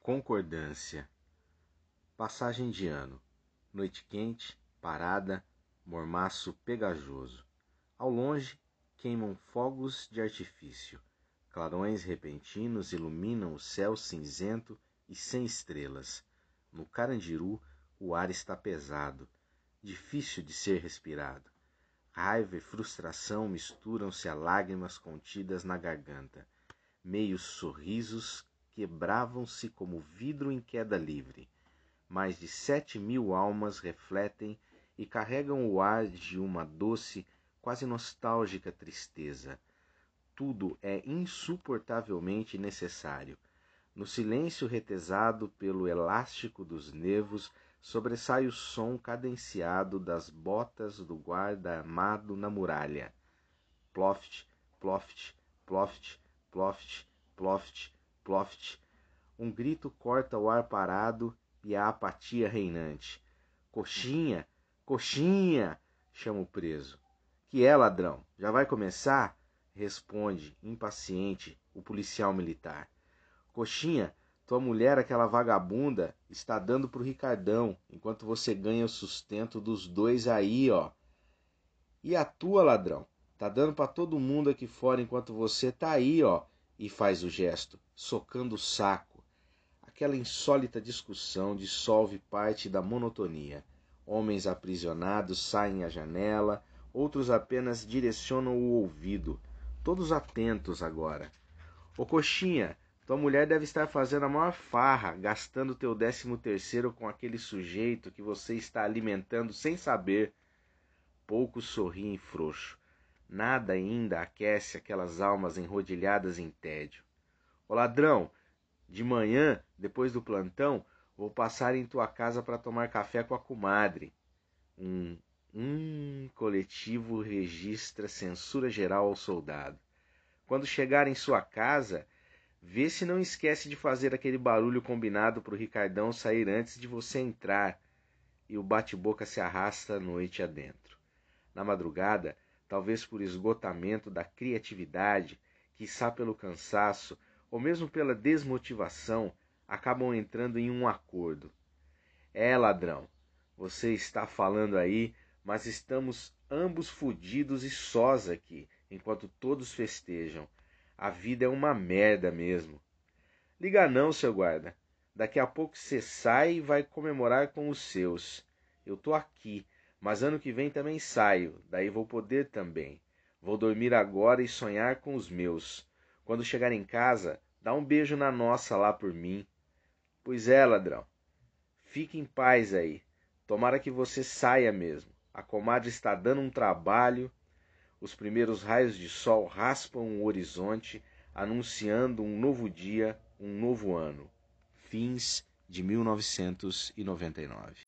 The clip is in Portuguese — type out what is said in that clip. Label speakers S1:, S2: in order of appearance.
S1: Concordância. Passagem de ano. Noite quente, parada, mormaço pegajoso. Ao longe, queimam fogos de artifício. Clarões repentinos iluminam o céu cinzento e sem estrelas. No Carandiru, o ar está pesado, difícil de ser respirado. Raiva e frustração misturam-se a lágrimas contidas na garganta. Meios sorrisos quebravam-se como vidro em queda livre. Mais de sete mil almas refletem e carregam o ar de uma doce, quase nostálgica tristeza. Tudo é insuportavelmente necessário. No silêncio retesado pelo elástico dos nervos, sobressai o som cadenciado das botas do guarda armado na muralha. Ploft, ploft, ploft, ploft, ploft, ploft. Um grito corta o ar parado e a apatia reinante. Coxinha, coxinha! chama o preso. Que é, ladrão? Já vai começar? Responde, impaciente, o policial militar. Coxinha, tua mulher, aquela vagabunda, está dando pro Ricardão, enquanto você ganha o sustento dos dois aí, ó. E a tua, ladrão? Tá dando para todo mundo aqui fora enquanto você tá aí, ó, e faz o gesto, socando o saco. Aquela insólita discussão dissolve parte da monotonia. Homens aprisionados saem à janela, outros apenas direcionam o ouvido, todos atentos agora. Ô coxinha, tua mulher deve estar fazendo a maior farra, gastando teu décimo terceiro com aquele sujeito que você está alimentando sem saber. Poucos sorriem frouxo. Nada ainda aquece aquelas almas enrodilhadas em tédio. Ô ladrão, de manhã, depois do plantão, vou passar em tua casa para tomar café com a comadre. Um, um coletivo registra censura geral ao soldado. Quando chegar em sua casa, vê se não esquece de fazer aquele barulho combinado para o Ricardão sair antes de você entrar. E o bate-boca se arrasta a noite adentro. Na madrugada, talvez por esgotamento da criatividade, quiçá pelo cansaço ou mesmo pela desmotivação, acabam entrando em um acordo. É, ladrão, você está falando aí, mas estamos ambos fodidos e sós aqui, enquanto todos festejam. A vida é uma merda mesmo. Liga não, seu guarda. Daqui a pouco você sai e vai comemorar com os seus. Eu tô aqui, mas ano que vem também saio, daí vou poder também. Vou dormir agora e sonhar com os meus. Quando chegar em casa, dá um beijo na nossa lá por mim. Pois é, ladrão. Fique em paz aí. Tomara que você saia mesmo. A comadre está dando um trabalho. Os primeiros raios de sol raspam o horizonte, anunciando um novo dia, um novo ano. Fins de 1999.